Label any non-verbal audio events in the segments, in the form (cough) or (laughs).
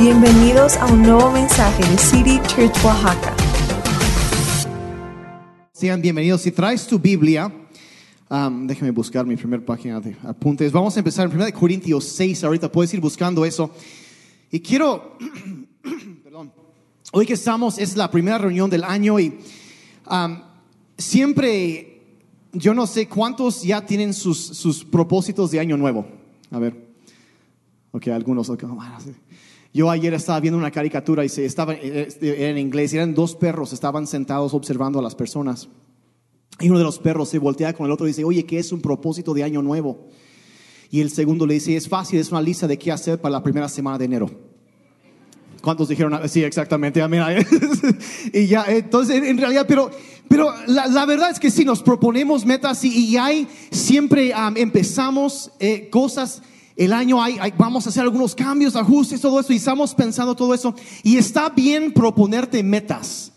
Bienvenidos a un nuevo mensaje de City Church Oaxaca. Sean bienvenidos. Si traes tu Biblia, um, déjame buscar mi primera página de apuntes. Vamos a empezar en 1 Corintios 6. Ahorita puedes ir buscando eso. Y quiero, (clears throat) perdón, hoy que estamos, es la primera reunión del año y um, siempre, yo no sé cuántos ya tienen sus, sus propósitos de año nuevo. A ver. Ok, algunos. ok, bueno, sí. Yo ayer estaba viendo una caricatura y se estaba eh, era en inglés. Eran dos perros, estaban sentados observando a las personas. Y uno de los perros se voltea con el otro y dice, oye, ¿qué es un propósito de año nuevo? Y el segundo le dice, es fácil, es una lista de qué hacer para la primera semana de enero. ¿Cuántos dijeron? Sí, exactamente. Mira, (laughs) y ya, entonces, en realidad, pero, pero la, la verdad es que sí, nos proponemos metas y, y hay, siempre empezamos eh, cosas el año hay, vamos a hacer algunos cambios, ajustes, todo eso, y estamos pensando todo eso. Y está bien proponerte metas.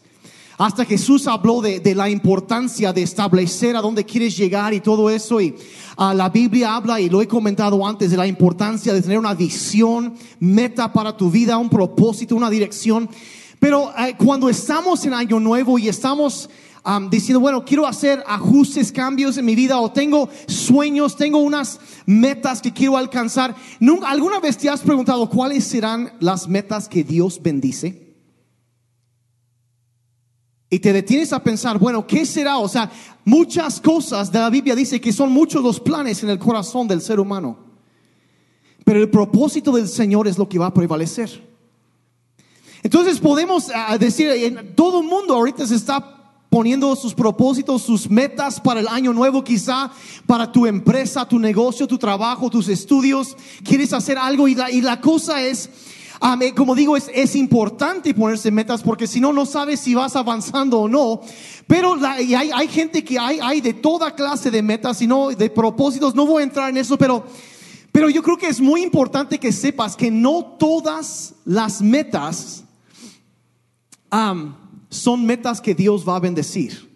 Hasta Jesús habló de, de la importancia de establecer a dónde quieres llegar y todo eso. Y uh, la Biblia habla, y lo he comentado antes, de la importancia de tener una visión, meta para tu vida, un propósito, una dirección. Pero uh, cuando estamos en Año Nuevo y estamos diciendo, bueno, quiero hacer ajustes, cambios en mi vida o tengo sueños, tengo unas metas que quiero alcanzar. ¿Nunca, ¿Alguna vez te has preguntado cuáles serán las metas que Dios bendice? Y te detienes a pensar, bueno, ¿qué será? O sea, muchas cosas de la Biblia dice que son muchos los planes en el corazón del ser humano. Pero el propósito del Señor es lo que va a prevalecer. Entonces podemos uh, decir, todo el mundo ahorita se está poniendo sus propósitos, sus metas para el año nuevo, quizá para tu empresa, tu negocio, tu trabajo, tus estudios. Quieres hacer algo y la, y la cosa es, um, como digo, es, importante ponerse metas porque si no, no sabes si vas avanzando o no. Pero y hay, hay, gente que hay, hay de toda clase de metas y no de propósitos. No voy a entrar en eso, pero, pero yo creo que es muy importante que sepas que no todas las metas um, son metas que Dios va a bendecir.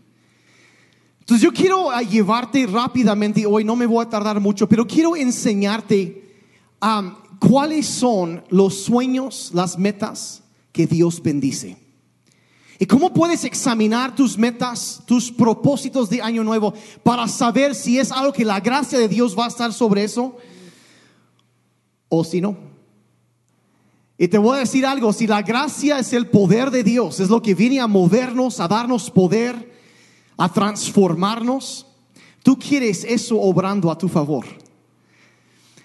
Entonces yo quiero llevarte rápidamente hoy, no me voy a tardar mucho, pero quiero enseñarte um, cuáles son los sueños, las metas que Dios bendice. Y cómo puedes examinar tus metas, tus propósitos de año nuevo para saber si es algo que la gracia de Dios va a estar sobre eso o si no. Y te voy a decir algo, si la gracia es el poder de Dios, es lo que viene a movernos, a darnos poder, a transformarnos, tú quieres eso obrando a tu favor.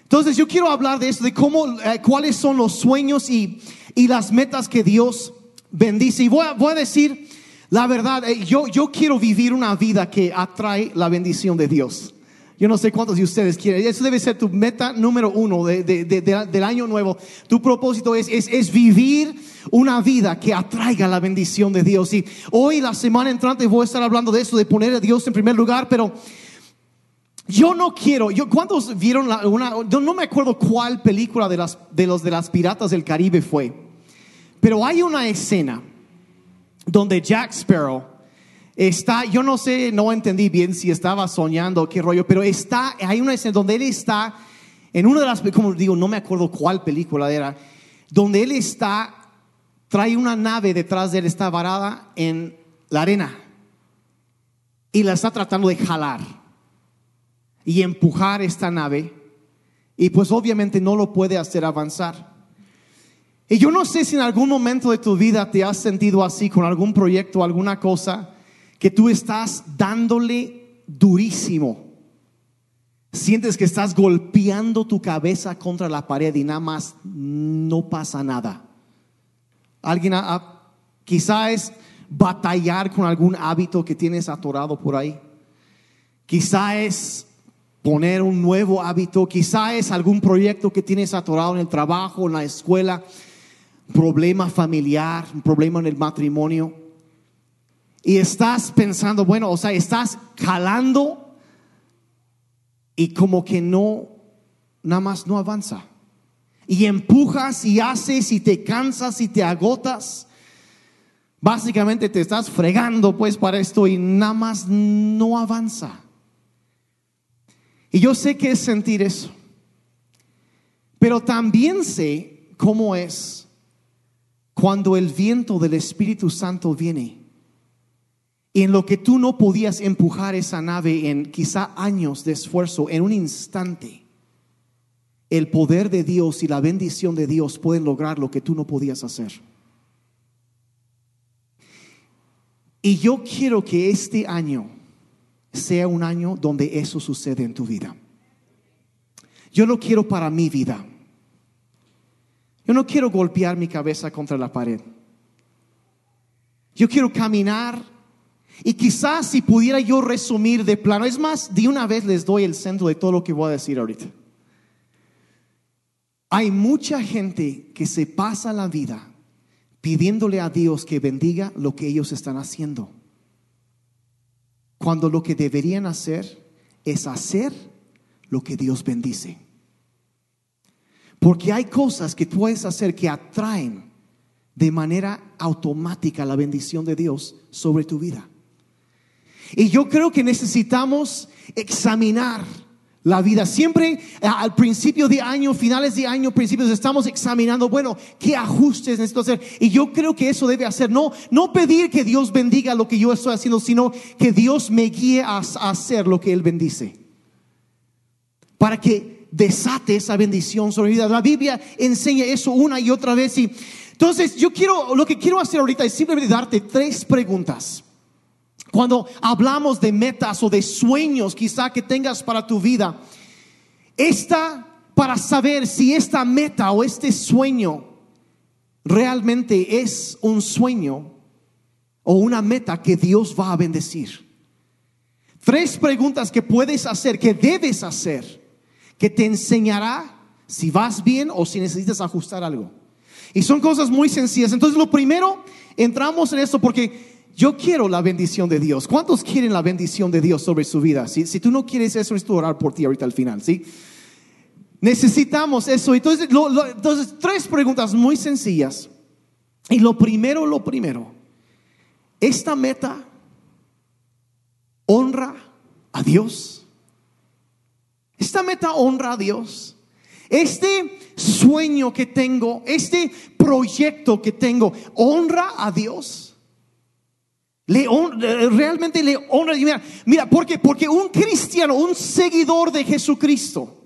Entonces yo quiero hablar de eso, de cómo, eh, cuáles son los sueños y, y, las metas que Dios bendice. Y voy a, voy a decir la verdad, eh, yo, yo quiero vivir una vida que atrae la bendición de Dios. Yo no sé cuántos de ustedes quieren. Eso debe ser tu meta número uno de, de, de, del año nuevo. Tu propósito es, es, es, vivir una vida que atraiga la bendición de Dios. Y hoy, la semana entrante, voy a estar hablando de eso, de poner a Dios en primer lugar, pero yo no quiero. Yo, ¿Cuántos vieron la? No, no me acuerdo cuál película de, las, de los de las piratas del Caribe fue, pero hay una escena donde Jack Sparrow Está, yo no sé, no entendí bien si estaba soñando o qué rollo, pero está, hay una escena donde él está en una de las, como digo, no me acuerdo cuál película era, donde él está, trae una nave detrás de él, está varada en la arena y la está tratando de jalar y empujar esta nave y pues obviamente no lo puede hacer avanzar. Y yo no sé si en algún momento de tu vida te has sentido así con algún proyecto, alguna cosa que tú estás dándole durísimo. Sientes que estás golpeando tu cabeza contra la pared y nada más no pasa nada. Alguien quizá es batallar con algún hábito que tienes atorado por ahí. Quizá es poner un nuevo hábito, quizá es algún proyecto que tienes atorado en el trabajo, en la escuela, problema familiar, un problema en el matrimonio. Y estás pensando, bueno, o sea, estás jalando y como que no, nada más no avanza. Y empujas y haces y te cansas y te agotas. Básicamente te estás fregando pues para esto y nada más no avanza. Y yo sé que es sentir eso. Pero también sé cómo es cuando el viento del Espíritu Santo viene, en lo que tú no podías empujar esa nave en quizá años de esfuerzo, en un instante, el poder de Dios y la bendición de Dios pueden lograr lo que tú no podías hacer. Y yo quiero que este año sea un año donde eso sucede en tu vida. Yo lo quiero para mi vida. Yo no quiero golpear mi cabeza contra la pared. Yo quiero caminar y quizás si pudiera yo resumir de plano, es más, de una vez les doy el centro de todo lo que voy a decir ahorita. Hay mucha gente que se pasa la vida pidiéndole a Dios que bendiga lo que ellos están haciendo. Cuando lo que deberían hacer es hacer lo que Dios bendice. Porque hay cosas que puedes hacer que atraen de manera automática la bendición de Dios sobre tu vida. Y yo creo que necesitamos examinar la vida. Siempre eh, al principio de año, finales de año, principios, estamos examinando, bueno, qué ajustes necesito hacer. Y yo creo que eso debe hacer, no, no pedir que Dios bendiga lo que yo estoy haciendo, sino que Dios me guíe a, hacer lo que Él bendice. Para que desate esa bendición sobre mi vida. La Biblia enseña eso una y otra vez. Y entonces yo quiero, lo que quiero hacer ahorita es simplemente darte tres preguntas cuando hablamos de metas o de sueños quizá que tengas para tu vida, esta para saber si esta meta o este sueño realmente es un sueño o una meta que Dios va a bendecir. Tres preguntas que puedes hacer, que debes hacer, que te enseñará si vas bien o si necesitas ajustar algo. Y son cosas muy sencillas. Entonces, lo primero, entramos en esto porque yo quiero la bendición de Dios. ¿Cuántos quieren la bendición de Dios sobre su vida? Si, tú no quieres eso, es orar por ti ahorita al final, ¿sí? Necesitamos eso. Entonces, entonces, tres preguntas muy sencillas. Y lo primero, lo primero, esta meta honra a Dios. Esta meta honra a Dios. Este sueño que tengo, este proyecto que tengo, honra a Dios. Le realmente le honra. Mira, mira, porque, porque un cristiano, un seguidor de Jesucristo,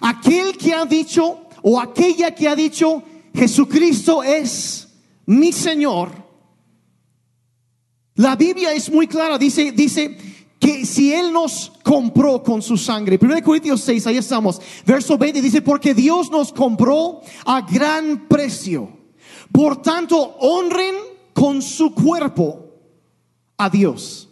aquel que ha dicho o aquella que ha dicho Jesucristo es mi Señor. La Biblia es muy clara, dice, dice que si Él nos compró con su sangre, 1 Corintios 6, ahí estamos, verso 20 dice, porque Dios nos compró a gran precio. Por tanto, honren con su cuerpo a Dios.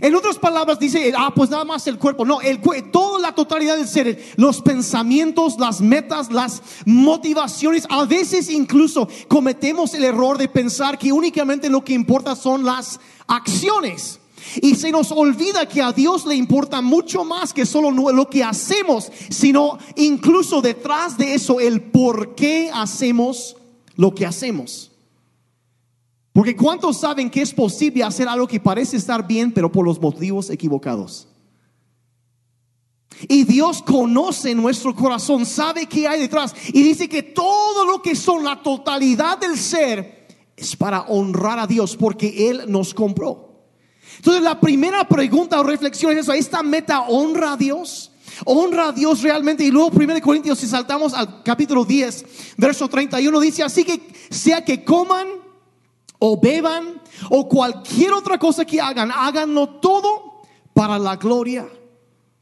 En otras palabras dice, ah, pues nada más el cuerpo. No, el, toda la totalidad del ser, los pensamientos, las metas, las motivaciones. A veces incluso cometemos el error de pensar que únicamente lo que importa son las acciones. Y se nos olvida que a Dios le importa mucho más que solo lo que hacemos, sino incluso detrás de eso el por qué hacemos lo que hacemos. Porque ¿cuántos saben que es posible hacer algo que parece estar bien, pero por los motivos equivocados? Y Dios conoce nuestro corazón, sabe qué hay detrás. Y dice que todo lo que son la totalidad del ser es para honrar a Dios, porque Él nos compró. Entonces la primera pregunta o reflexión es eso, ¿esta meta honra a Dios? honra a Dios realmente. Y luego 1 Corintios, si saltamos al capítulo 10, verso 31, dice, así que sea que coman o beban o cualquier otra cosa que hagan, háganlo todo para la gloria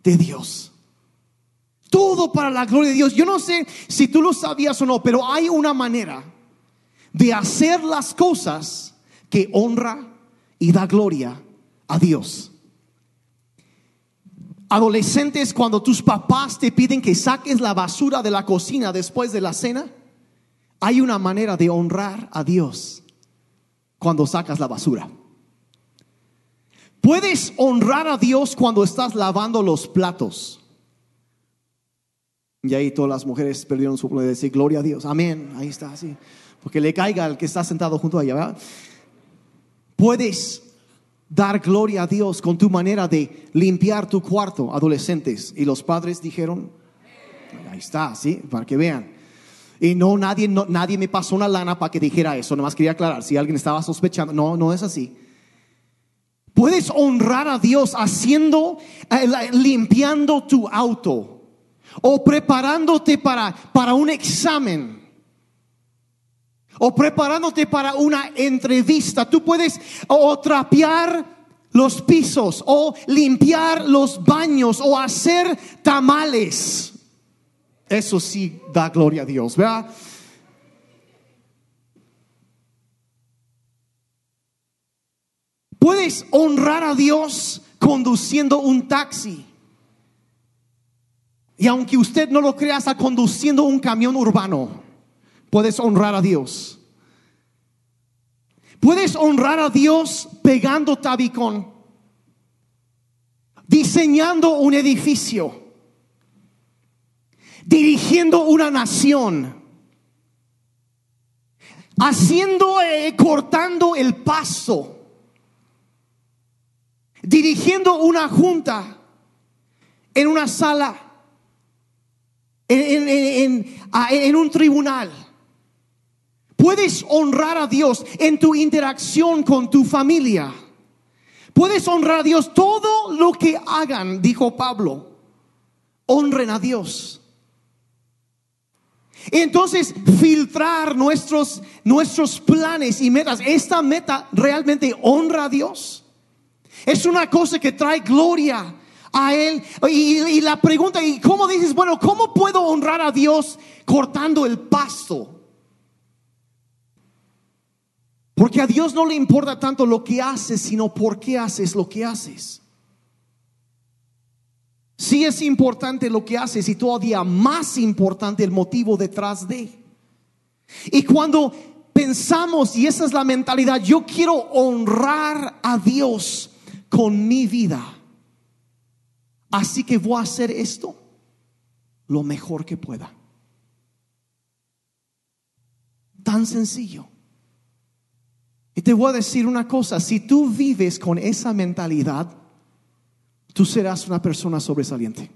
de Dios. Todo para la gloria de Dios. Yo no sé si tú lo sabías o no, pero hay una manera de hacer las cosas que honra y da gloria a Dios. Adolescentes, cuando tus papás te piden que saques la basura de la cocina después de la cena, hay una manera de honrar a Dios cuando sacas la basura. Puedes honrar a Dios cuando estás lavando los platos. Y ahí todas las mujeres perdieron su de decir gloria a Dios. Amén. Ahí está, así. Porque le caiga al que está sentado junto a ella. Puedes dar gloria a Dios con tu manera de limpiar tu cuarto, adolescentes. Y los padres dijeron, ahí está, sí, para que vean. Y no nadie, no, nadie me pasó una lana para que dijera eso. Nomás quería aclarar si alguien estaba sospechando. No, no es así. Puedes honrar a Dios haciendo, eh, limpiando tu auto o preparándote para, para un examen o preparándote para una entrevista. Tú puedes o trapear los pisos o limpiar los baños o hacer tamales. Eso sí da gloria a Dios, ¿verdad? Puedes honrar a Dios conduciendo un taxi. Y aunque usted no lo crea, está conduciendo un camión urbano. Puedes honrar a Dios. Puedes honrar a Dios pegando tabicón, diseñando un edificio, dirigiendo una nación, haciendo, eh, cortando el paso, dirigiendo una junta en una sala, en, un tribunal. Puedes honrar a Dios en tu interacción con tu familia. Puedes honrar a Dios todo lo que hagan, dijo Pablo. Honren a Dios. Entonces, filtrar nuestros, nuestros planes y metas. ¿Esta meta realmente honra a Dios? Es una cosa que trae gloria a Él. Y, y la pregunta, ¿y cómo dices? Bueno, ¿cómo puedo honrar a Dios cortando el pasto? Porque a Dios no le importa tanto lo que haces, sino por qué haces lo que haces. Sí es importante lo que haces y todavía más importante el motivo detrás de. Y cuando pensamos, y esa es la mentalidad, yo quiero honrar a Dios con mi vida. Así que voy a hacer esto lo mejor que pueda. Tan sencillo. Y te voy a decir una cosa, si tú vives con esa mentalidad, tú serás una persona sobresaliente.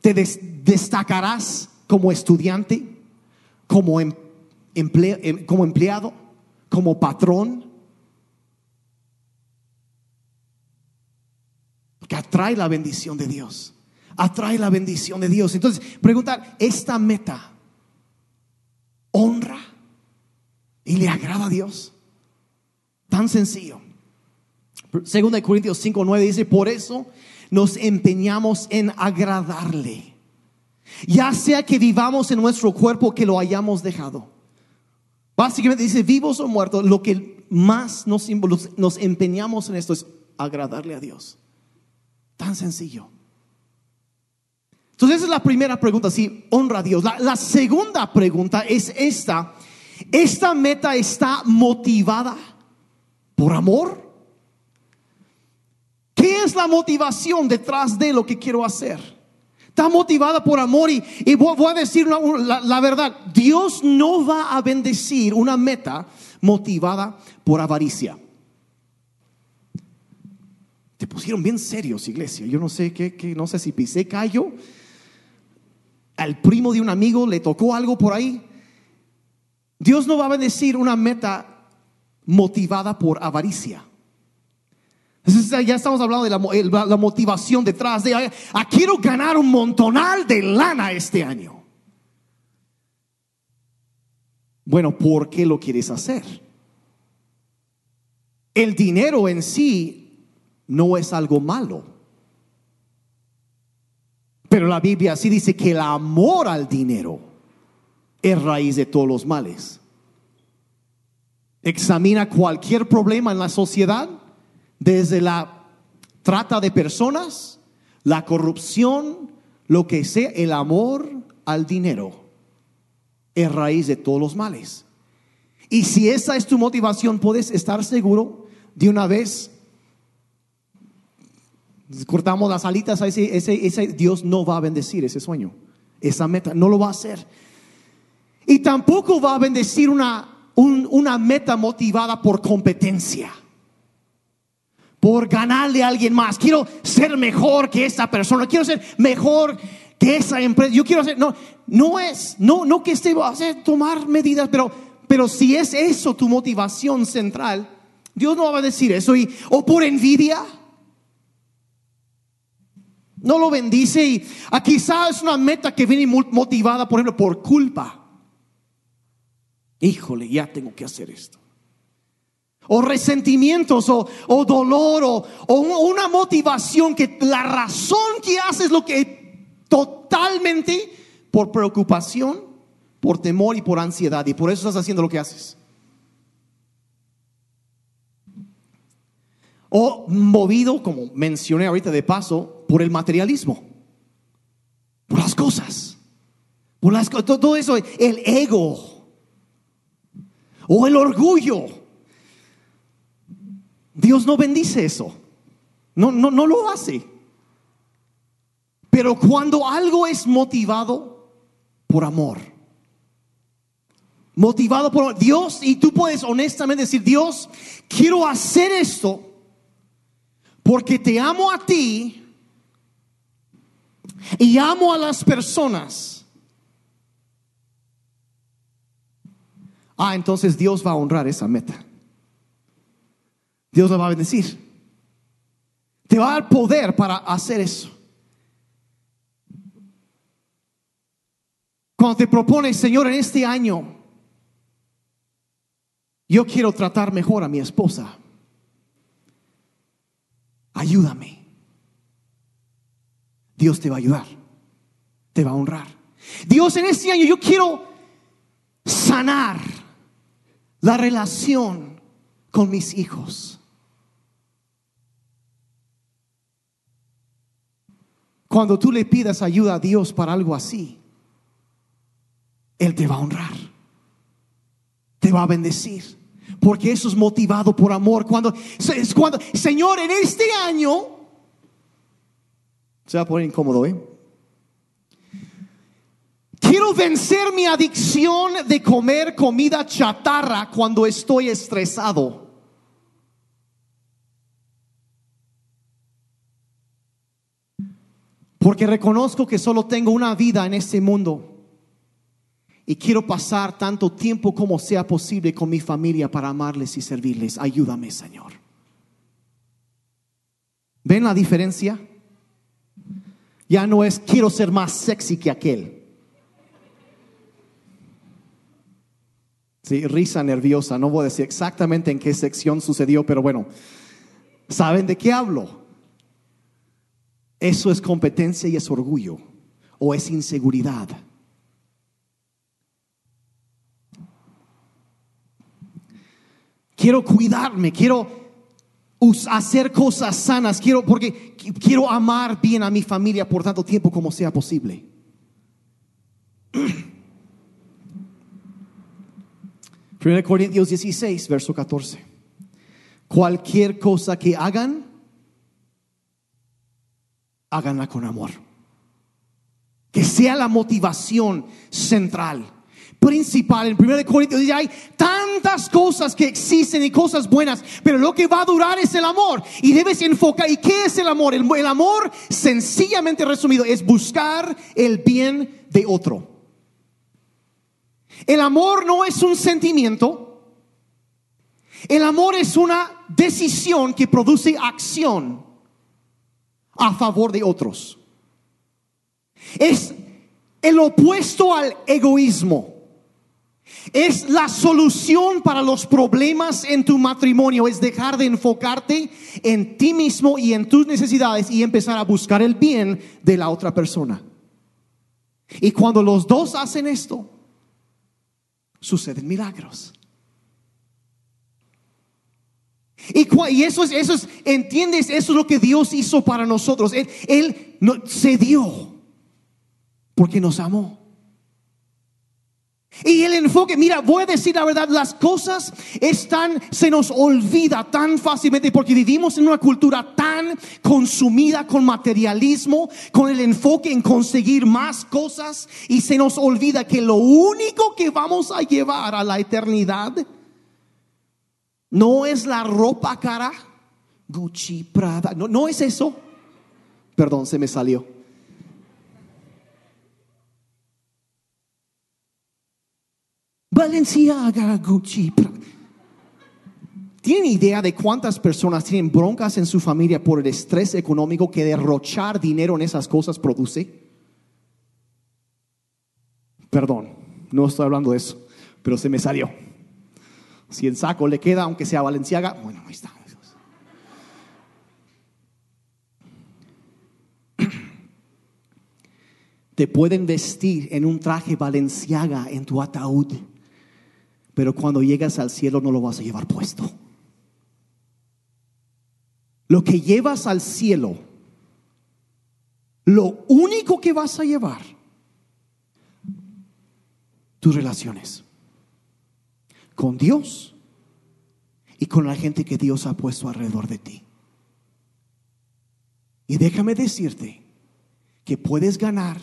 Te des- destacarás como estudiante, como, em- em- como empleado, como patrón. Que atrae la bendición de Dios. Atrae la bendición de Dios. Entonces, preguntar, ¿esta meta honra y le agrada a Dios? Tan sencillo. Segunda Corintios 5, 9 dice, por eso nos empeñamos en agradarle. Ya sea que vivamos en nuestro cuerpo que lo hayamos dejado. Básicamente dice, vivos o muertos, lo que más nos, nos empeñamos en esto es agradarle a Dios. Tan sencillo. Entonces esa es la primera pregunta, si honra a Dios. La, la segunda pregunta es esta. ¿Esta meta está motivada por amor? ¿Qué es la motivación detrás de lo que quiero hacer? Está motivada por amor y, voy, a decir la, verdad, Dios no va a bendecir una meta motivada por avaricia. Te pusieron bien serios, iglesia. Yo no sé qué- no sé si pisé callo. Al primo de un amigo le tocó algo por ahí. Dios no va a bendecir una meta motivada por avaricia. Ya estamos hablando de la, motivación detrás de, ah, quiero ganar un montonal de lana este año. Bueno, ¿por qué lo quieres hacer? El dinero en sí no es algo malo. Pero la Biblia sí dice que el amor al dinero es raíz de todos los males. Examina cualquier problema en la sociedad, desde la trata de personas, la corrupción, lo que sea, el amor al dinero es raíz de todos los males. Y si esa es tu motivación, puedes estar seguro de una vez. Cortamos las alitas a ese, Dios no va a bendecir ese sueño, esa meta, no lo va a hacer. Y tampoco va a bendecir una, un- una meta motivada por competencia, por ganarle a alguien más. Quiero ser mejor que esta persona, quiero ser mejor que esa empresa, yo quiero hacer, no, no es, no, no que esté a hacer tomar medidas, pero, pero si es eso tu motivación central, Dios no va a decir eso y, o por envidia. No lo bendice y a quizá es una meta que viene motivada, por ejemplo, por culpa. Híjole, ya tengo que hacer esto o resentimientos o, dolor o, o, una motivación que la razón que haces lo que totalmente por preocupación, por temor y por ansiedad. Y por eso estás haciendo lo que haces. O movido, como mencioné ahorita de paso, por el materialismo, por las cosas, por las todo eso, el ego. O el orgullo Dios no bendice eso. No, no, no lo hace. Pero cuando algo es motivado por amor, motivado por Dios, y tú puedes honestamente decir, Dios, quiero hacer esto porque te amo a ti y amo a las personas. Ah, entonces Dios va a honrar esa meta. Dios lo va a bendecir. Te va a dar poder para hacer eso. Cuando te propones, Señor, en este año, yo quiero tratar mejor a mi esposa. Ayúdame. Dios te va a ayudar. Te va a honrar. Dios, en este año yo quiero sanar la relación con mis hijos. Cuando tú le pidas ayuda a Dios para algo así, Él te va a honrar, te va a bendecir, porque eso es motivado por amor. Cuando, es cuando, Señor, en este año, se va a poner incómodo, ¿eh? Quiero vencer mi adicción de comer comida chatarra cuando estoy estresado. Porque reconozco que solo tengo una vida en este mundo. Y quiero pasar tanto tiempo como sea posible con mi familia para amarles y servirles. Ayúdame, Señor. ¿Ven la diferencia? Ya no es quiero ser más sexy que aquel. Sí, risa nerviosa. No voy a decir exactamente en qué sección sucedió, pero bueno, ¿saben de qué hablo? Eso es competencia y es orgullo o es inseguridad. Quiero cuidarme, quiero hacer cosas sanas, quiero porque quiero amar bien a mi familia por tanto tiempo como sea posible. 1 Corintios 16, verso 14. Cualquier cosa que hagan, háganla con amor. Que sea la motivación central, principal. En 1 Corintios dice, hay tantas cosas que existen y cosas buenas, pero lo que va a durar es el amor. Y debes enfocar, ¿y qué es el amor? El, el amor, sencillamente resumido, es buscar el bien de otro. El amor no es un sentimiento. El amor es una decisión que produce acción a favor de otros. Es el opuesto al egoísmo. Es la solución para los problemas en tu matrimonio. Es dejar de enfocarte en ti mismo y en tus necesidades y empezar a buscar el bien de la otra persona. Y cuando los dos hacen esto, suceden milagros. Y, eso es, eso es, ¿entiendes? Eso es lo que Dios hizo para nosotros. Él, él no, se dio porque nos amó. Y el enfoque, mira, voy a decir la verdad, las cosas están, se nos olvida tan fácilmente porque vivimos en una cultura tan consumida con materialismo, con el enfoque en conseguir más cosas y se nos olvida que lo único que vamos a llevar a la eternidad no es la ropa cara. Gucci, Prada. No, no es eso. Perdón, se me salió. Valenciaga, Gucci, Prada. ¿Tienen idea de cuántas personas tienen broncas en su familia por el estrés económico que derrochar dinero en esas cosas produce? Perdón, no estoy hablando de eso, pero se me salió. Si el saco le queda, aunque sea Valenciaga, bueno, ahí está. Te pueden vestir en un traje Valenciaga en tu ataúd, pero cuando llegas al cielo no lo vas a llevar puesto. Lo que llevas al cielo, lo único que vas a llevar, tus relaciones con Dios y con la gente que Dios ha puesto alrededor de ti. Y déjame decirte que puedes ganar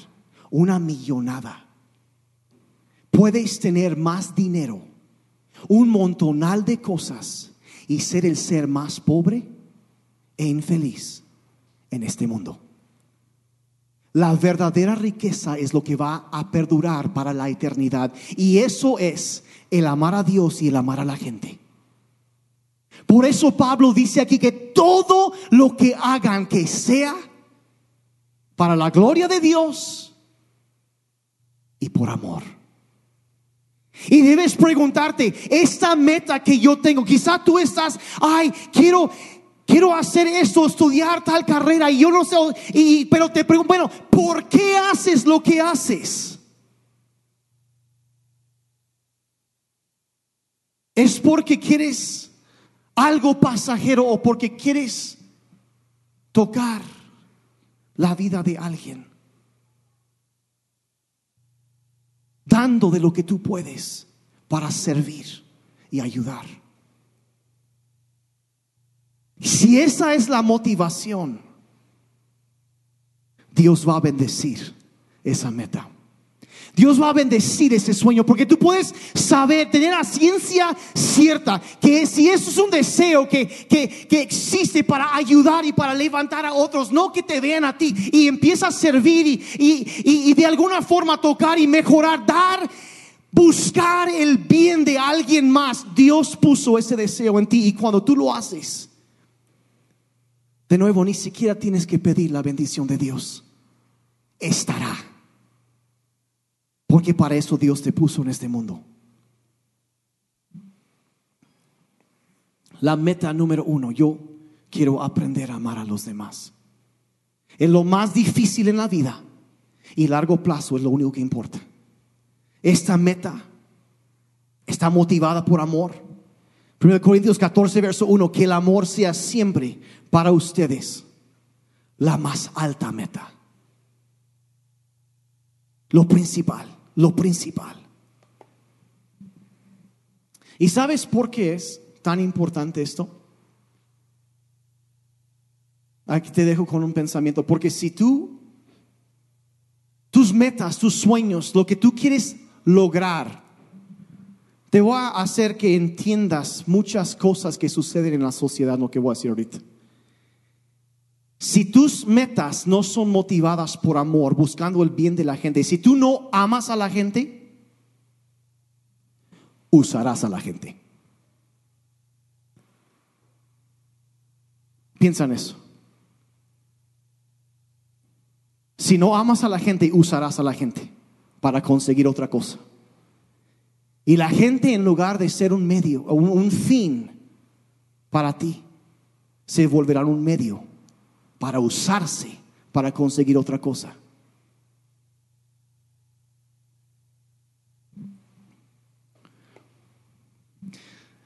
una millonada, puedes tener más dinero, un montonal de cosas y ser el ser más pobre e infeliz en este mundo. La verdadera riqueza es lo que va a perdurar para la eternidad. Y eso es el amar a Dios y el amar a la gente. Por eso Pablo dice aquí que todo lo que hagan que sea para la gloria de Dios y por amor. Y debes preguntarte, esta meta que yo tengo, quizá tú estás, ay, quiero, quiero hacer esto, estudiar tal carrera y yo no sé, y, pero te pregunto, bueno, ¿por qué haces lo que haces? ¿Es porque quieres algo pasajero o porque quieres tocar la vida de alguien? Dando de lo que tú puedes para servir y ayudar. Si esa es la motivación, Dios va a bendecir esa meta. Dios va a bendecir ese sueño porque tú puedes saber, tener la ciencia cierta que si eso es un deseo que, que, que existe para ayudar y para levantar a otros, no que te vean a ti y empieza a servir y, y, y, y de alguna forma tocar y mejorar, dar, buscar el bien de alguien más. Dios puso ese deseo en ti y cuando tú lo haces, de nuevo, ni siquiera tienes que pedir la bendición de Dios. Estará. Porque para eso Dios te puso en este mundo. La meta número uno, yo quiero aprender a amar a los demás. Es lo más difícil en la vida y largo plazo es lo único que importa. Esta meta está motivada por amor. 1 Corintios 14, verso 1, que el amor sea siempre para ustedes la más alta meta. Lo principal, lo principal. ¿Y sabes por qué es tan importante esto? Aquí te dejo con un pensamiento, porque si tú, tus metas, tus sueños, lo que tú quieres lograr, te voy a hacer que entiendas muchas cosas que suceden en la sociedad, lo que voy a decir ahorita. Si tus metas no son motivadas por amor, buscando el bien de la gente, si tú no amas a la gente, usarás a la gente. Piensa en eso. Si no amas a la gente, usarás a la gente para conseguir otra cosa. Y la gente en lugar de ser un medio, un, un fin para ti, se volverán un medio para usarse para conseguir otra cosa.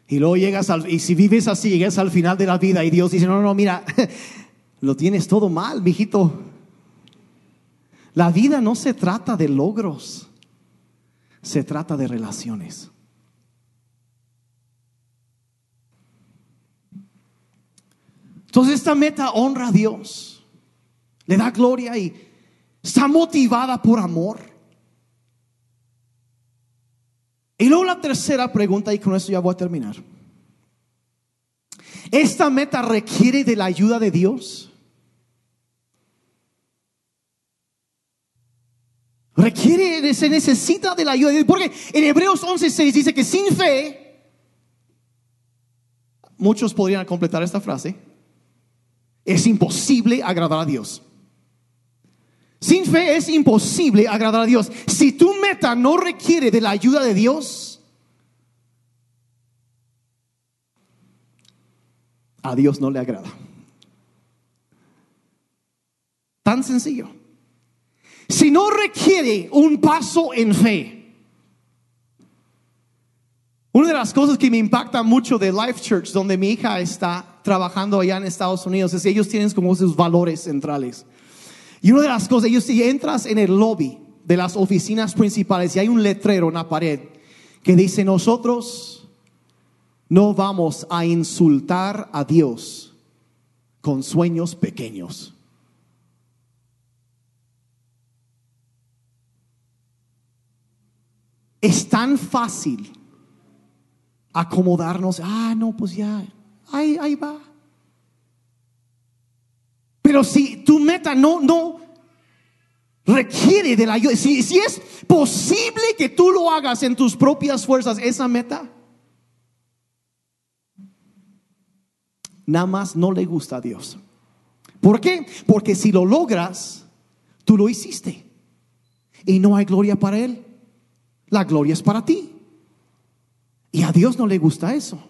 Y luego llegas al, y si vives así, llegas al final de la vida y Dios dice, no, no, mira, (laughs) lo tienes todo mal, mijito. La vida no se trata de logros, se trata de relaciones. Entonces esta meta honra a Dios, le da gloria y está motivada por amor. Y luego la tercera pregunta, y con esto ya voy a terminar. ¿Esta meta requiere de la ayuda de Dios? Requiere, se necesita de la ayuda de Dios. Porque en Hebreos 11:6 dice que sin fe, muchos podrían completar esta frase, es imposible agradar a Dios. Sin fe es imposible agradar a Dios. Si tu meta no requiere de la ayuda de Dios, a Dios no le agrada. Tan sencillo. Si no requiere un paso en fe, una de las cosas que me impacta mucho de Life Church, donde mi hija está trabajando allá en Estados Unidos, es que ellos tienen como sus valores centrales. Y una de las cosas, ellos si entras en el lobby de las oficinas principales y hay un letrero en la pared que dice nosotros no vamos a insultar a Dios con sueños pequeños. Es tan fácil acomodarnos. Ah, no, pues ya, ahí, ahí va. Pero si tu meta no, no requiere de la ayuda, si, si es posible que tú lo hagas en tus propias fuerzas, esa meta, nada más no le gusta a Dios. ¿Por qué? Porque si lo logras, tú lo hiciste. Y no hay gloria para Él. La gloria es para ti. Y a Dios no le gusta eso.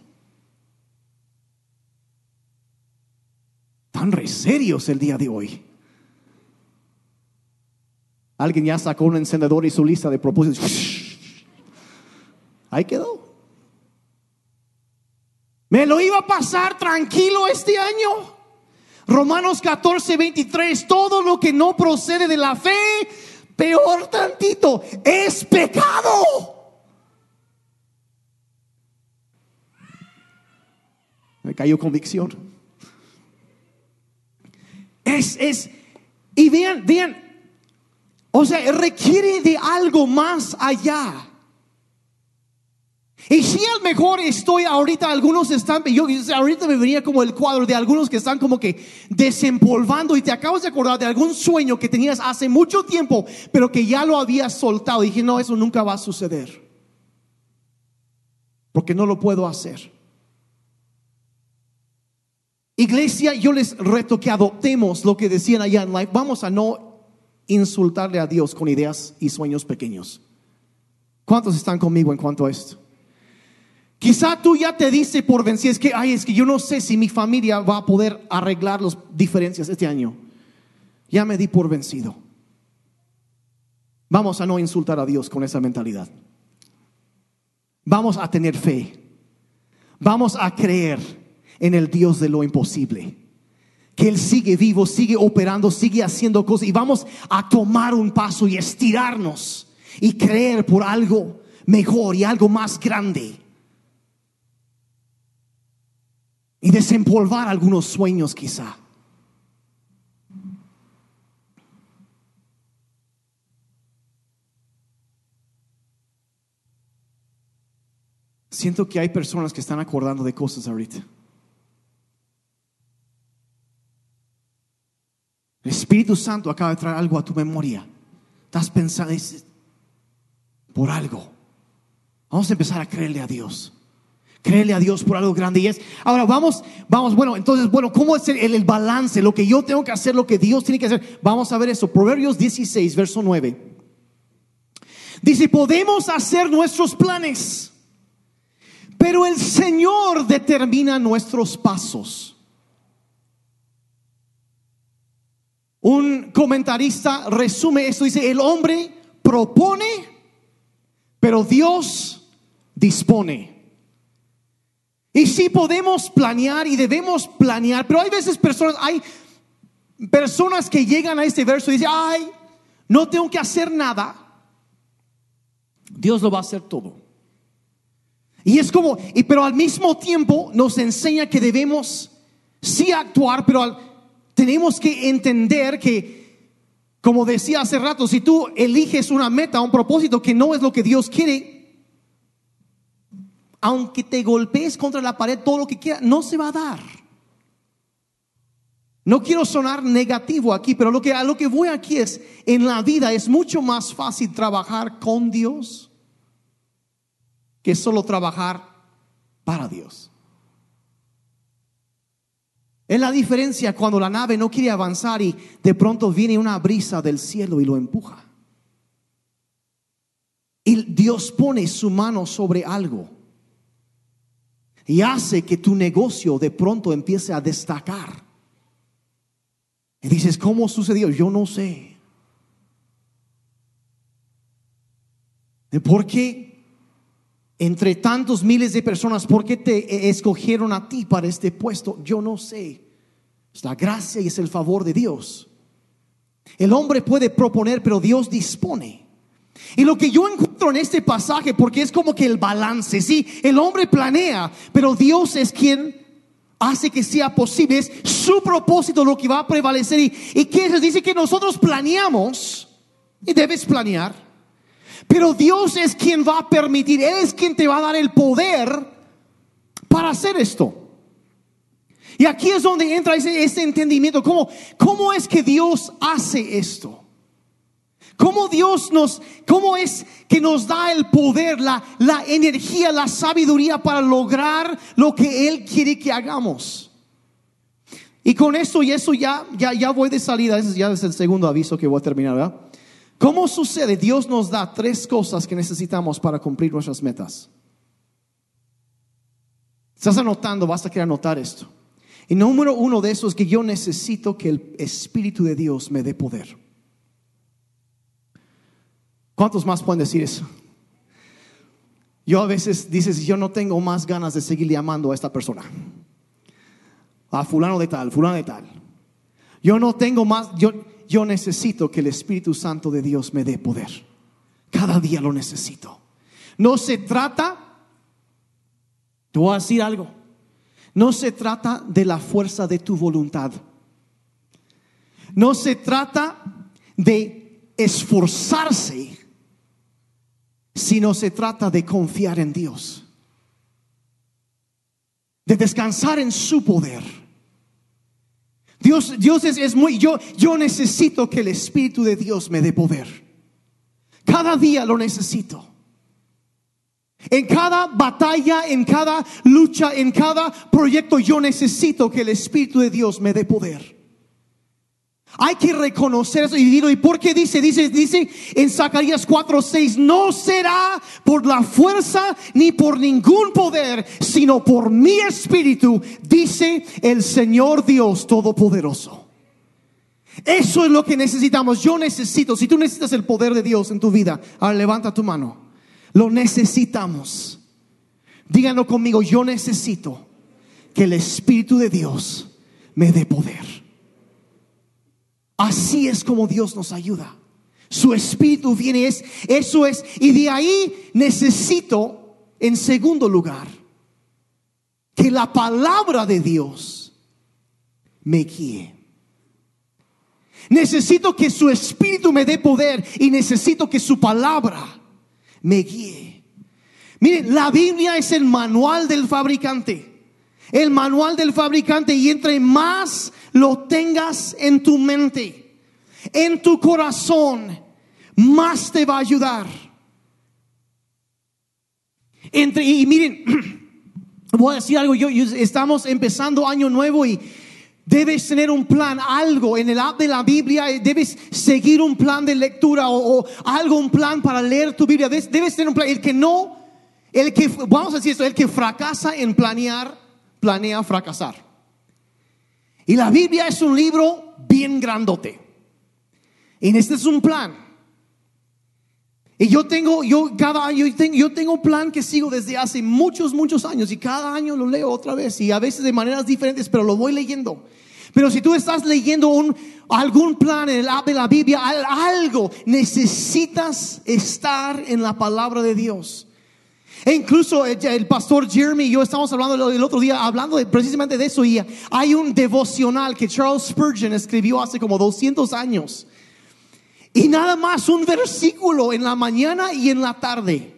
Tan re serios el día de hoy. Alguien ya sacó un encendedor y su lista de propósitos. Ahí quedó. Me lo iba a pasar tranquilo este año. Romanos 14, 23. Todo lo que no procede de la fe peor tantito, es pecado. Me cayó convicción. Es, es, y vean, vean, o sea, requiere de algo más allá. Y si al mejor estoy ahorita, algunos están, yo ahorita me venía como el cuadro de algunos que están como que desempolvando y te acabas de acordar de algún sueño que tenías hace mucho tiempo, pero que ya lo habías soltado. Dije, no, eso nunca va a suceder. Porque no lo puedo hacer. Iglesia, yo les reto que adoptemos lo que decían allá en Life. Vamos a no insultarle a Dios con ideas y sueños pequeños. ¿Cuántos están conmigo en cuanto a esto? Quizá tú ya te dice por vencido, es que, ay, es que yo no sé si mi familia va a poder arreglar las diferencias este año. Ya me di por vencido. Vamos a no insultar a Dios con esa mentalidad. Vamos a tener fe. Vamos a creer en el Dios de lo imposible. Que Él sigue vivo, sigue operando, sigue haciendo cosas. Y vamos a tomar un paso y estirarnos y creer por algo mejor y algo más grande. y desempolvar algunos sueños quizá. Siento que hay personas que están acordando de cosas ahorita. El Espíritu Santo acaba de traer algo a tu memoria. Estás pensando por algo. Vamos a empezar a creerle a Dios. Créele a Dios por algo grande y es. Ahora vamos, vamos, bueno, entonces, bueno, ¿cómo es el, el, balance? Lo que yo tengo que hacer, lo que Dios tiene que hacer. Vamos a ver eso. Proverbios 16, verso 9. Dice, podemos hacer nuestros planes, pero el Señor determina nuestros pasos. Un comentarista resume esto, dice, el hombre propone, pero Dios dispone. Y sí podemos planear y debemos planear, pero hay veces personas, hay personas que llegan a este verso y dicen, ay, no tengo que hacer nada. Dios lo va a hacer todo. Y es como, y, pero al mismo tiempo nos enseña que debemos sí actuar, pero tenemos que entender que, como decía hace rato, si tú eliges una meta, un propósito que no es lo que Dios quiere, aunque te golpees contra la pared, todo lo que quieras, no se va a dar. No quiero sonar negativo aquí, pero lo que, a lo que voy aquí es, en la vida es mucho más fácil trabajar con Dios que solo trabajar para Dios. Es la diferencia cuando la nave no quiere avanzar y de pronto viene una brisa del cielo y lo empuja. Y Dios pone su mano sobre algo y hace que tu negocio de pronto empiece a destacar. Y dices, ¿cómo sucedió? Yo no sé. ¿Por qué entre tantos miles de personas, por qué te escogieron a ti para este puesto? Yo no sé. Es la gracia y es el favor de Dios. El hombre puede proponer, pero Dios dispone. Y lo que yo encuentro en este pasaje, porque es como que el balance, sí, el hombre planea, pero Dios es quien hace que sea posible. Es su propósito lo que va a prevalecer. ¿Y, y que Dice que nosotros planeamos y debes planear. Pero Dios es quien va a permitir, Él es quien te va a dar el poder para hacer esto. Y aquí es donde entra ese, entendimiento. ¿Cómo, ¿Cómo es que Dios hace esto? ¿Cómo Dios nos, cómo es que nos da el poder, la, la energía, la sabiduría para lograr lo que Él quiere que hagamos? Y con eso y eso ya, ya, ya voy de salida. Ese ya es el segundo aviso que voy a terminar, ¿verdad? ¿Cómo sucede? Dios nos da tres cosas que necesitamos para cumplir nuestras metas. Estás anotando, vas a querer anotar esto. Y número uno de esos es que yo necesito que el Espíritu de Dios me dé poder. ¿Cuántos más pueden decir eso? Yo a veces dices, yo no tengo más ganas de seguir llamando a esta persona. A fulano de tal, fulano de tal. Yo no tengo más, yo, yo necesito que el Espíritu Santo de Dios me dé poder. Cada día lo necesito. No se trata, te voy a decir algo, no se trata de la fuerza de tu voluntad. No se trata de esforzarse sino se trata de confiar en Dios, de descansar en su poder. Dios, Dios es, muy, yo, yo necesito que el Espíritu de Dios me dé poder. Cada día lo necesito. En cada batalla, en cada lucha, en cada proyecto, yo necesito que el Espíritu de Dios me dé poder. Hay que reconocer eso. Y digo, ¿y por qué dice? Dice, dice en Zacarías 4, 6, no será por la fuerza ni por ningún poder, sino por mi espíritu, dice el Señor Dios Todopoderoso. Eso es lo que necesitamos. Yo necesito, si tú necesitas el poder de Dios en tu vida, ahora levanta tu mano. Lo necesitamos. Díganlo conmigo, yo necesito que el Espíritu de Dios me dé poder. Así es como Dios nos ayuda. Su espíritu viene, es, eso es, y de ahí necesito, en segundo lugar, que la palabra de Dios me guíe. Necesito que su espíritu me dé poder y necesito que su palabra me guíe. Miren, la Biblia es el manual del fabricante. El manual del fabricante y entre más lo tengas en tu mente, en tu corazón, más te va a ayudar. Entre, y miren, (clears throat) voy a decir algo, yo, estamos empezando año nuevo y debes tener un plan, algo en el app de la Biblia, eh, debes seguir un plan de lectura o, algo, un plan para leer tu Biblia, debes, debes, tener un plan, el que no, el que, vamos a decir esto, el que fracasa en planear, planea fracasar. Y la Biblia es un libro bien grandote. Y este es un plan. Y yo tengo, yo cada año, yo tengo plan que sigo desde hace muchos, muchos años. Y cada año lo leo otra vez. Y a veces de maneras diferentes, pero lo voy leyendo. Pero si tú estás leyendo un, algún plan en el la Biblia, algo, necesitas estar en la palabra de Dios. E incluso el pastor Jeremy y yo estamos hablando el otro día, hablando precisamente de eso. Y hay un devocional que Charles Spurgeon escribió hace como 200 años. Y nada más un versículo en la mañana y en la tarde.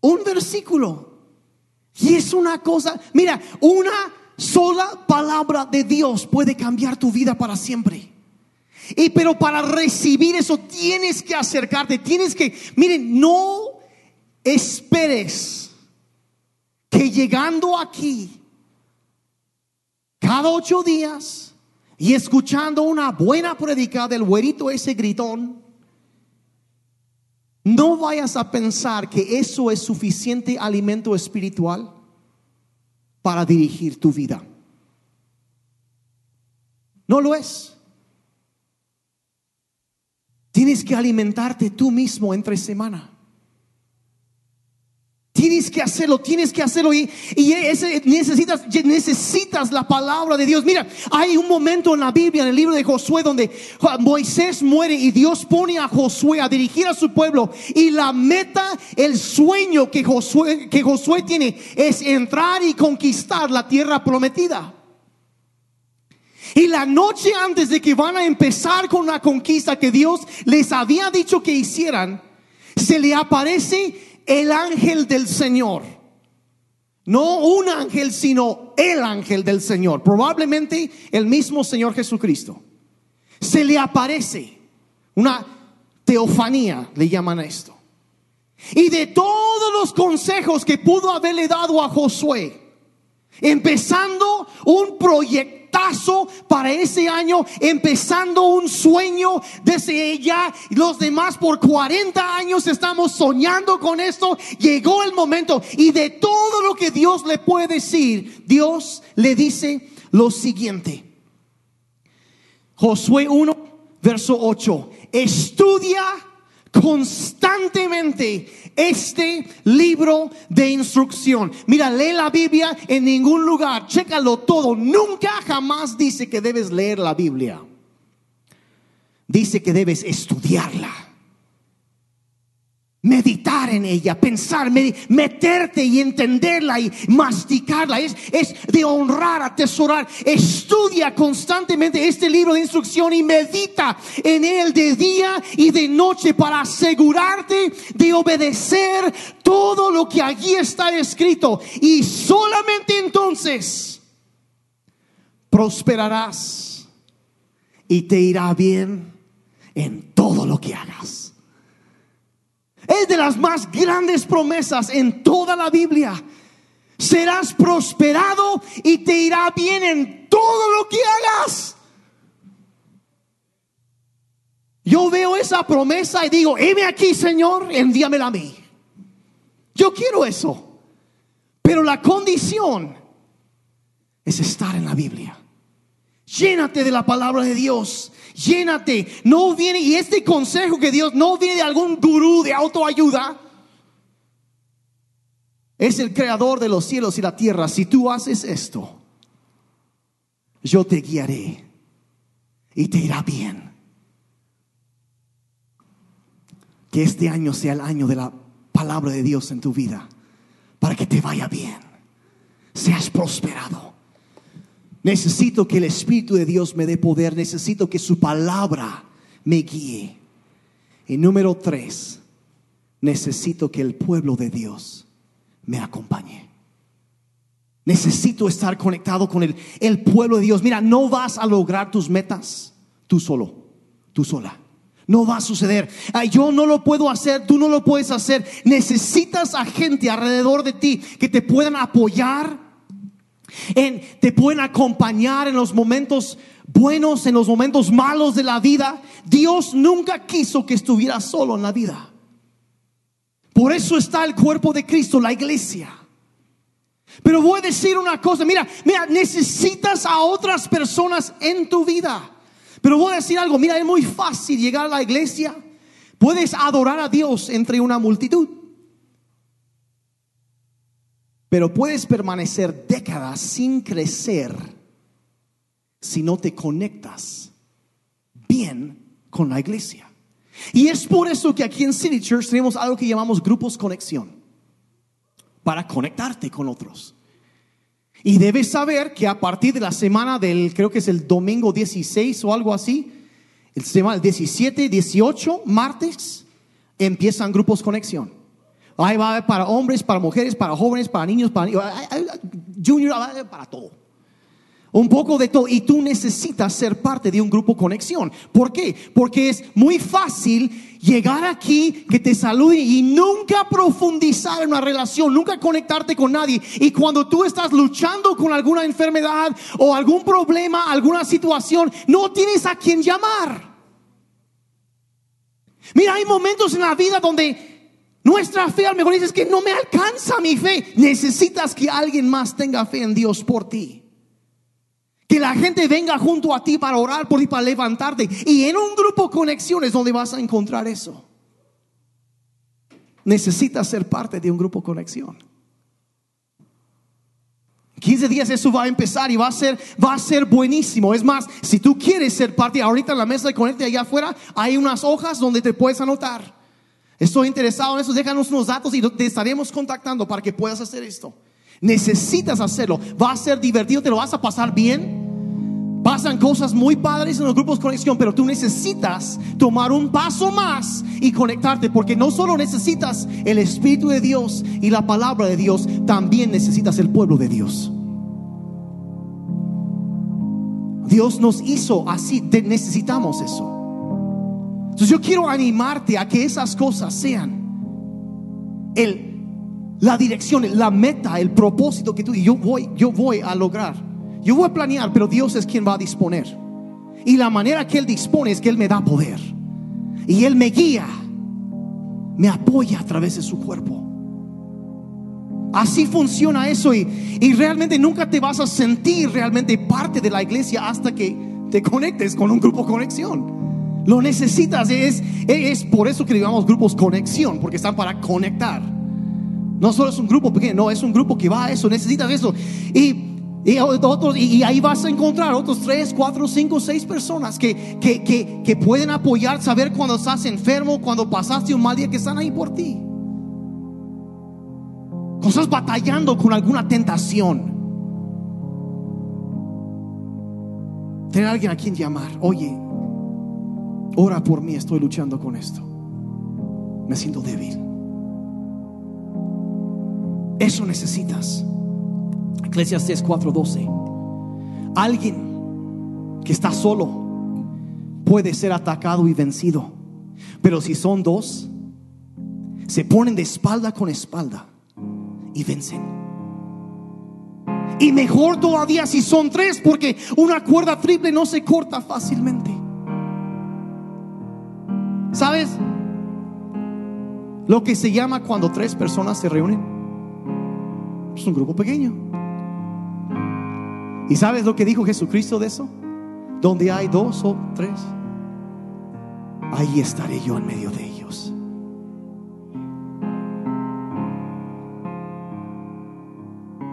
Un versículo. Y es una cosa, mira, una sola palabra de Dios puede cambiar tu vida para siempre. Y pero para recibir eso tienes que acercarte, tienes que, miren, no esperes que llegando aquí cada ocho días y escuchando una buena predica del güerito ese gritón, no vayas a pensar que eso es suficiente alimento espiritual para dirigir tu vida. No lo es. Tienes que alimentarte tú mismo entre semana. Tienes que hacerlo, tienes que hacerlo y, necesitas, necesitas la palabra de Dios. Mira, hay un momento en la Biblia, en el libro de Josué, donde Moisés muere y Dios pone a Josué a dirigir a su pueblo. Y la meta, el sueño que Josué, que Josué tiene es entrar y conquistar la tierra prometida. Y la noche antes de que van a empezar con la conquista que Dios les había dicho que hicieran, se le aparece el ángel del Señor. No un ángel, sino el ángel del Señor. Probablemente el mismo Señor Jesucristo. Se le aparece una teofanía, le llaman a esto. Y de todos los consejos que pudo haberle dado a Josué, empezando un proyecto para ese año, empezando un sueño desde ella. Los demás por 40 años estamos soñando con esto. Llegó el momento y de todo lo que Dios le puede decir, Dios le dice lo siguiente. Josué 1, verso 8. Estudia constantemente este libro de instrucción. Mira, lee la Biblia en ningún lugar, chécalo todo. Nunca jamás dice que debes leer la Biblia. Dice que debes estudiarla meditar en ella, pensar, meterte y entenderla y masticarla. Es, es de honrar, atesorar. Estudia constantemente este libro de instrucción y medita en él de día y de noche para asegurarte de obedecer todo lo que allí está escrito. Y solamente entonces prosperarás y te irá bien en todo lo que hagas. Es de las más grandes promesas en toda la Biblia. Serás prosperado y te irá bien en todo lo que hagas. Yo veo esa promesa y digo, heme aquí, Señor, envíamela a mí. Yo quiero eso. Pero la condición es estar en la Biblia. Llénate de la palabra de Dios llénate. No viene, y este consejo que Dios no viene de algún gurú de autoayuda. Es el creador de los cielos y la tierra. Si tú haces esto, yo te guiaré y te irá bien. Que este año sea el año de la palabra de Dios en tu vida, para que te vaya bien, seas prosperado. Necesito que el Espíritu de Dios me dé poder. Necesito que su palabra me guíe. Y número tres, necesito que el pueblo de Dios me acompañe. Necesito estar conectado con el, el pueblo de Dios. Mira, no vas a lograr tus metas tú solo, tú sola. No va a suceder. yo no lo puedo hacer, tú no lo puedes hacer. Necesitas a gente alrededor de ti que te puedan apoyar, te pueden acompañar en los momentos buenos, en los momentos malos de la vida. Dios nunca quiso que estuvieras solo en la vida. Por eso está el cuerpo de Cristo, la iglesia. Pero voy a decir una cosa, mira, mira, necesitas a otras personas en tu vida. Pero voy a decir algo, mira, es muy fácil llegar a la iglesia. Puedes adorar a Dios entre una multitud. Pero puedes permanecer décadas sin crecer si no te conectas bien con la iglesia. Y es por eso que aquí en City Church tenemos algo que llamamos grupos conexión, para conectarte con otros. Y debes saber que a partir de la semana del, creo que es el domingo 16 o algo así, el semana 17, 18, martes, empiezan grupos conexión. Ahí va para hombres, para mujeres, para jóvenes, para niños, para junior, para todo. Un poco de todo. Y tú necesitas ser parte de un grupo conexión. ¿Por qué? Porque es muy fácil llegar aquí, que te saluden y nunca profundizar en una relación, nunca conectarte con nadie. Y cuando tú estás luchando con alguna enfermedad o algún problema, alguna situación, no tienes a quien llamar. Mira, hay momentos en la vida donde nuestra fe, a lo mejor dices que no me alcanza mi fe. Necesitas que alguien más tenga fe en Dios por ti. Que la gente venga junto a ti para orar por ti, para levantarte. Y en un grupo conexiones donde vas a encontrar eso. Necesitas ser parte de un grupo conexión. 15 días eso va a empezar y va a ser va a ser buenísimo. Es más, si tú quieres ser parte ahorita en la mesa de conecte allá afuera hay unas hojas donde te puedes anotar. Estoy interesado en eso, déjanos unos datos y te estaremos contactando para que puedas hacer esto. Necesitas hacerlo. Va a ser divertido, te lo vas a pasar bien. Pasan cosas muy padres en los grupos de conexión, pero tú necesitas tomar un paso más y conectarte, porque no solo necesitas el Espíritu de Dios y la palabra de Dios, también necesitas el pueblo de Dios. Dios nos hizo así, necesitamos eso. Entonces yo quiero animarte a que esas cosas sean el la dirección, la meta, el propósito que tú y yo voy, yo voy a lograr. Yo voy a planear, pero Dios es quien va a disponer. Y la manera que Él dispone es que Él me da poder. Y Él me guía, me apoya a través de su cuerpo. Así funciona eso y, y realmente nunca te vas a sentir realmente parte de la iglesia hasta que te conectes con un grupo conexión. Lo necesitas, es, es por eso que le llamamos grupos conexión, porque están para conectar. No solo es un grupo pequeño, no, es un grupo que va a eso, necesitas eso. Y, y, otros, y ahí vas a encontrar otros tres, cuatro, cinco, seis personas que, que, que, que pueden apoyar, saber cuando estás enfermo, cuando pasaste un mal día, que están ahí por ti. Cuando estás batallando con alguna tentación. Tener a alguien a quien llamar. Oye, ora por mí, estoy luchando con esto. Me siento débil. Eso necesitas. Eclesiastes 4:12. Alguien que está solo puede ser atacado y vencido. Pero si son dos, se ponen de espalda con espalda y vencen. Y mejor todavía si son tres, porque una cuerda triple no se corta fácilmente. ¿Sabes? Lo que se llama cuando tres personas se reúnen es un grupo pequeño. ¿Y sabes lo que dijo Jesucristo de eso? Donde hay dos o tres, ahí estaré yo en medio de ellos.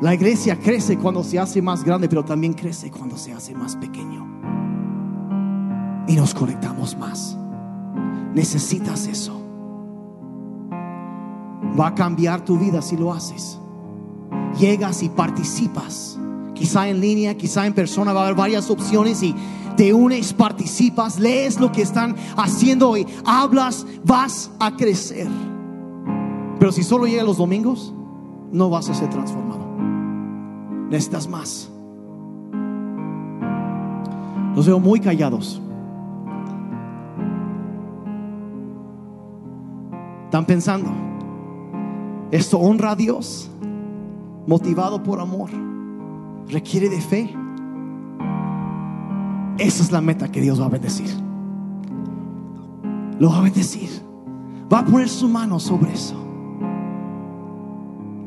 La iglesia crece cuando se hace más grande, pero también crece cuando se hace más pequeño. Y nos conectamos más. Necesitas eso. Va a cambiar tu vida si lo haces llegas y participas. Quizá en línea, quizá en persona va a haber varias opciones y te unes, participas, lees lo que están haciendo y hablas, vas a crecer. Pero si solo llegas los domingos, no vas a ser transformado. Necesitas más. Los veo muy callados. Están pensando, ¿esto honra a Dios? motivado por amor, requiere de fe. Esa es la meta que Dios va a bendecir. Lo va a bendecir. Va a poner su mano sobre eso.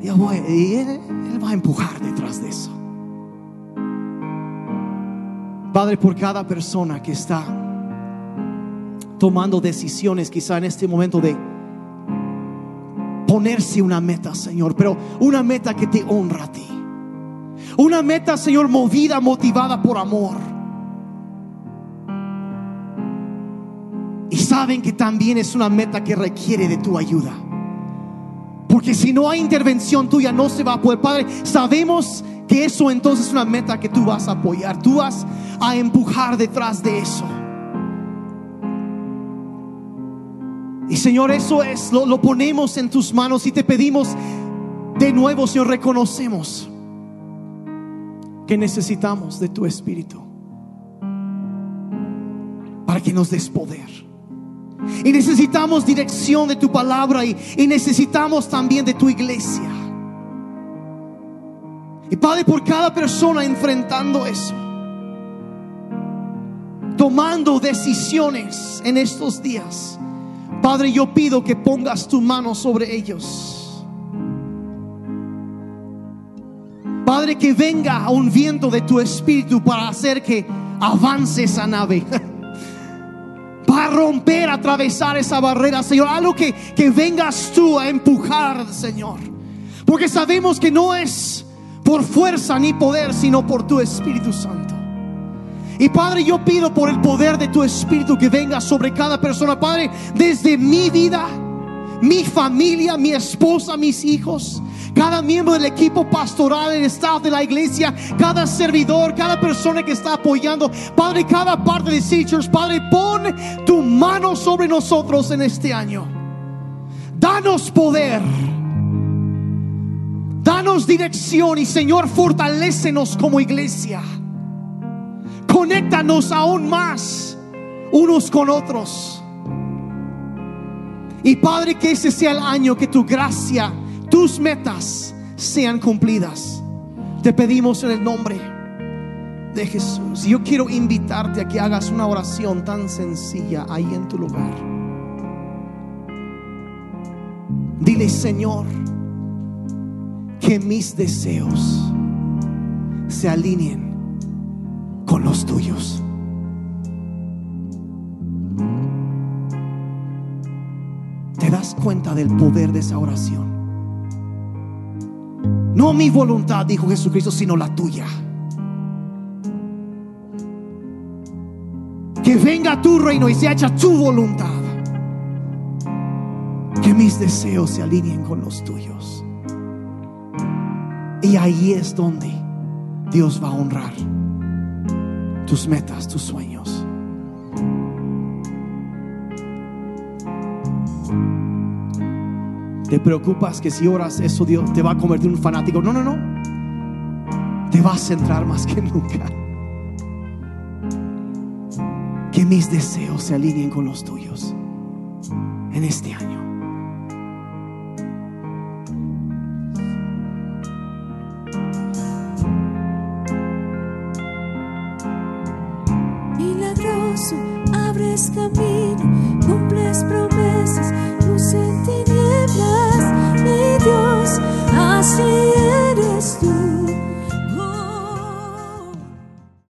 Y él, él va a empujar detrás de eso. Padre, por cada persona que está tomando decisiones quizá en este momento de ponerse una meta, Señor, pero una meta que te honra a ti. Una meta, Señor, movida, motivada por amor. Y saben que también es una meta que requiere de tu ayuda. Porque si no hay intervención tuya, no se va a poder. Padre, sabemos que eso entonces es una meta que tú vas a apoyar. Tú vas a empujar detrás de eso. Y Señor, eso es, lo, lo ponemos en tus manos y te pedimos de nuevo, Señor, reconocemos que necesitamos de tu espíritu para que nos des poder. Y necesitamos dirección de tu palabra y, y necesitamos también de tu iglesia. Y Padre, por cada persona enfrentando eso, tomando decisiones en estos días, Padre, yo pido que pongas tu mano sobre ellos. Padre, que venga un viento de tu espíritu para hacer que avance esa nave. (laughs) Para romper, atravesar esa barrera, Señor. Algo que, que vengas tú a empujar, Señor. Porque sabemos que no es por fuerza ni poder, sino por tu Espíritu Santo. Y Padre, yo pido por el poder de tu Espíritu que venga sobre cada persona, Padre, desde mi vida, mi familia, mi esposa, mis hijos, cada miembro del equipo pastoral, el staff de la iglesia, cada servidor, cada persona que está apoyando, Padre, cada parte de Teachers, Padre, pon tu mano sobre nosotros en este año. Danos poder. Danos dirección y Señor, fortalécenos como iglesia. Conéctanos aún más unos con otros. Y Padre, que ese sea el año que tu gracia, tus metas sean cumplidas. Te pedimos en el nombre de Jesús. Yo quiero invitarte a que hagas una oración tan sencilla ahí en tu lugar. Dile, Señor, que mis deseos se alineen con los tuyos. ¿Te das cuenta del poder de esa oración? No mi voluntad, dijo Jesucristo, sino la tuya. Que venga tu reino y se haga tu voluntad. Que mis deseos se alineen con los tuyos. Y ahí es donde Dios va a honrar tus metas, tus sueños. Te preocupas que si oras eso Dios te va a convertir en un fanático. No, no, no. Te va a centrar más que nunca. Que mis deseos se alineen con los tuyos en este año. the